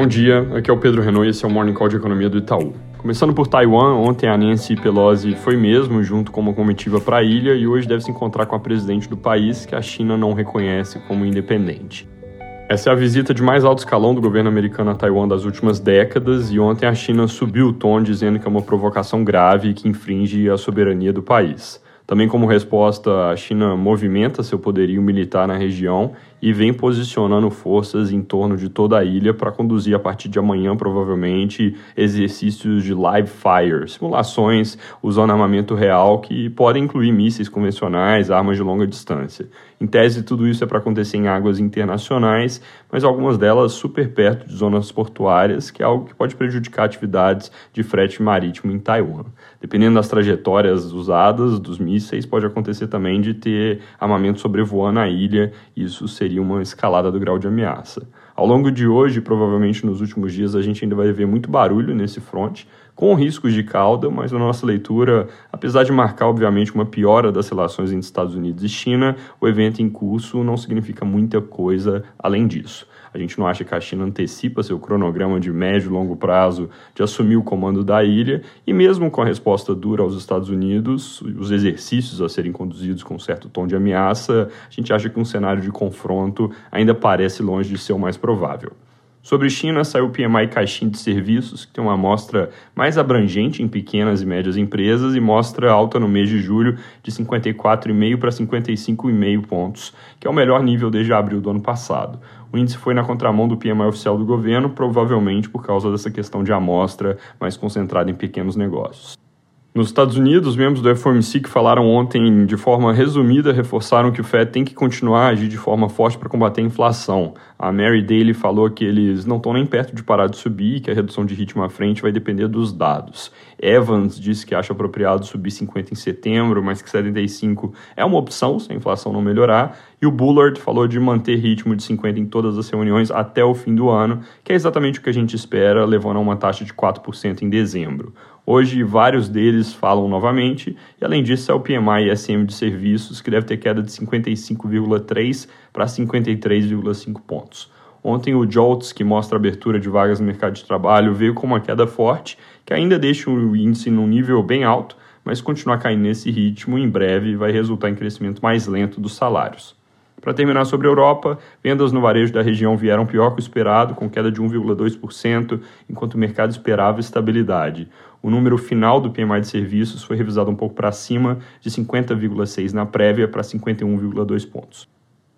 Bom dia, aqui é o Pedro Renault e esse é o Morning Call de Economia do Itaú. Começando por Taiwan, ontem a Nancy Pelosi foi mesmo junto com uma comitiva para a ilha e hoje deve se encontrar com a presidente do país que a China não reconhece como independente. Essa é a visita de mais alto escalão do governo americano a Taiwan das últimas décadas e ontem a China subiu o tom dizendo que é uma provocação grave que infringe a soberania do país. Também, como resposta, a China movimenta seu poderio militar na região e vem posicionando forças em torno de toda a ilha para conduzir a partir de amanhã, provavelmente, exercícios de live fire, simulações usando armamento real que podem incluir mísseis convencionais, armas de longa distância. Em tese, tudo isso é para acontecer em águas internacionais, mas algumas delas super perto de zonas portuárias, que é algo que pode prejudicar atividades de frete marítimo em Taiwan. Dependendo das trajetórias usadas dos mísseis, pode acontecer também de ter armamento sobrevoando a ilha, e isso seria uma escalada do grau de ameaça. Ao longo de hoje, provavelmente nos últimos dias, a gente ainda vai ver muito barulho nesse fronte, com riscos de cauda, mas na nossa leitura, apesar de marcar obviamente uma piora das relações entre Estados Unidos e China, o evento em curso não significa muita coisa além disso. A gente não acha que a China antecipa seu cronograma de médio e longo prazo de assumir o comando da ilha, e mesmo com a resposta dura aos Estados Unidos, os exercícios a serem conduzidos com um certo tom de ameaça, a gente acha que um cenário de confronto ainda parece longe de ser o mais provável. Sobre China, saiu o PMI Caixinha de Serviços, que tem uma amostra mais abrangente em pequenas e médias empresas e mostra alta no mês de julho de 54,5 para 55,5 pontos, que é o melhor nível desde abril do ano passado. O índice foi na contramão do PMI oficial do governo, provavelmente por causa dessa questão de amostra mais concentrada em pequenos negócios. Nos Estados Unidos, os membros do FOMC que falaram ontem de forma resumida reforçaram que o Fed tem que continuar a agir de forma forte para combater a inflação. A Mary Daly falou que eles não estão nem perto de parar de subir e que a redução de ritmo à frente vai depender dos dados. Evans disse que acha apropriado subir 50 em setembro, mas que 75 é uma opção se a inflação não melhorar. E o Bullard falou de manter ritmo de 50 em todas as reuniões até o fim do ano, que é exatamente o que a gente espera, levando a uma taxa de 4% em dezembro. Hoje, vários deles falam novamente, e além disso, é o PMI SM de serviços, que deve ter queda de 55,3 para 53,5 pontos. Ontem, o JOLTS, que mostra a abertura de vagas no mercado de trabalho, veio com uma queda forte, que ainda deixa o índice num nível bem alto, mas continuar caindo nesse ritmo, em breve vai resultar em crescimento mais lento dos salários. Para terminar sobre a Europa, vendas no varejo da região vieram pior que o esperado, com queda de 1,2%, enquanto o mercado esperava estabilidade. O número final do PMI de serviços foi revisado um pouco para cima, de 50,6 na prévia para 51,2 pontos.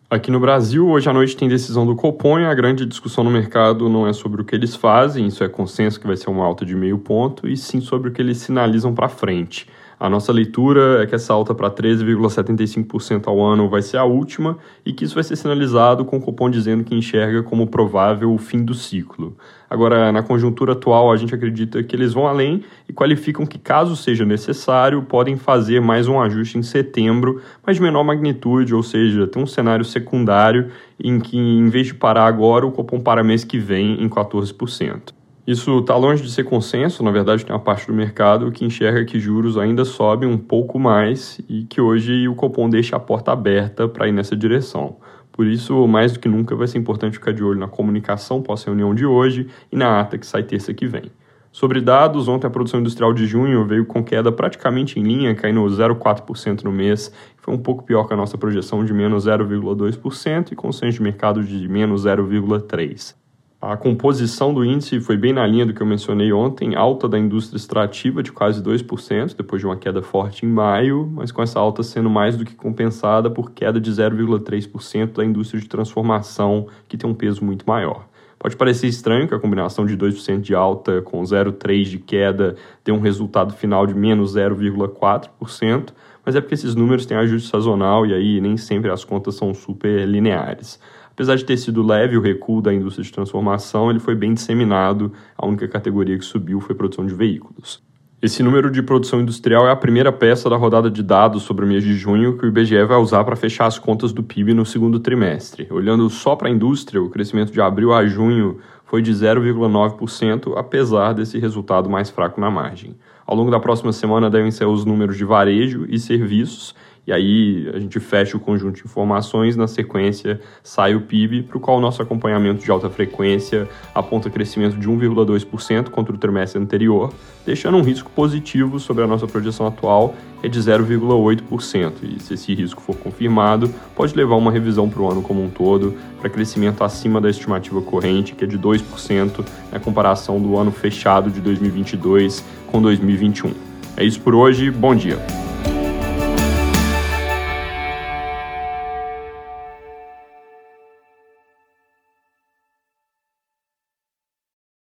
Aqui no Brasil, hoje à noite tem decisão do Copom a grande discussão no mercado não é sobre o que eles fazem, isso é consenso que vai ser uma alta de meio ponto, e sim sobre o que eles sinalizam para frente. A nossa leitura é que essa alta para 13,75% ao ano vai ser a última e que isso vai ser sinalizado com o cupom dizendo que enxerga como provável o fim do ciclo. Agora, na conjuntura atual, a gente acredita que eles vão além e qualificam que, caso seja necessário, podem fazer mais um ajuste em setembro, mas de menor magnitude, ou seja, tem um cenário secundário em que, em vez de parar agora, o cupom para mês que vem em 14%. Isso está longe de ser consenso, na verdade, tem uma parte do mercado que enxerga que juros ainda sobem um pouco mais e que hoje o Copom deixa a porta aberta para ir nessa direção. Por isso, mais do que nunca, vai ser importante ficar de olho na comunicação pós-reunião de hoje e na ata que sai terça que vem. Sobre dados, ontem a produção industrial de junho veio com queda praticamente em linha, caindo 0,4% no mês, foi um pouco pior que a nossa projeção de menos 0,2% e consenso de mercado de menos 0,3%. A composição do índice foi bem na linha do que eu mencionei ontem, alta da indústria extrativa de quase 2%, depois de uma queda forte em maio, mas com essa alta sendo mais do que compensada por queda de 0,3% da indústria de transformação, que tem um peso muito maior. Pode parecer estranho que a combinação de 2% de alta com 0,3% de queda dê um resultado final de menos 0,4%, mas é porque esses números têm ajuste sazonal e aí nem sempre as contas são super lineares. Apesar de ter sido leve o recuo da indústria de transformação, ele foi bem disseminado. A única categoria que subiu foi produção de veículos. Esse número de produção industrial é a primeira peça da rodada de dados sobre o mês de junho que o IBGE vai usar para fechar as contas do PIB no segundo trimestre. Olhando só para a indústria, o crescimento de abril a junho foi de 0,9%, apesar desse resultado mais fraco na margem. Ao longo da próxima semana devem ser os números de varejo e serviços, E aí a gente fecha o conjunto de informações, na sequência sai o PIB, para o qual o nosso acompanhamento de alta frequência aponta crescimento de 1,2% contra o trimestre anterior, deixando um risco positivo sobre a nossa projeção atual, é de 0,8%. E se esse risco for confirmado, pode levar uma revisão para o ano como um todo, para crescimento acima da estimativa corrente, que é de 2%, na comparação do ano fechado de 2022 com 2021. É isso por hoje, bom dia!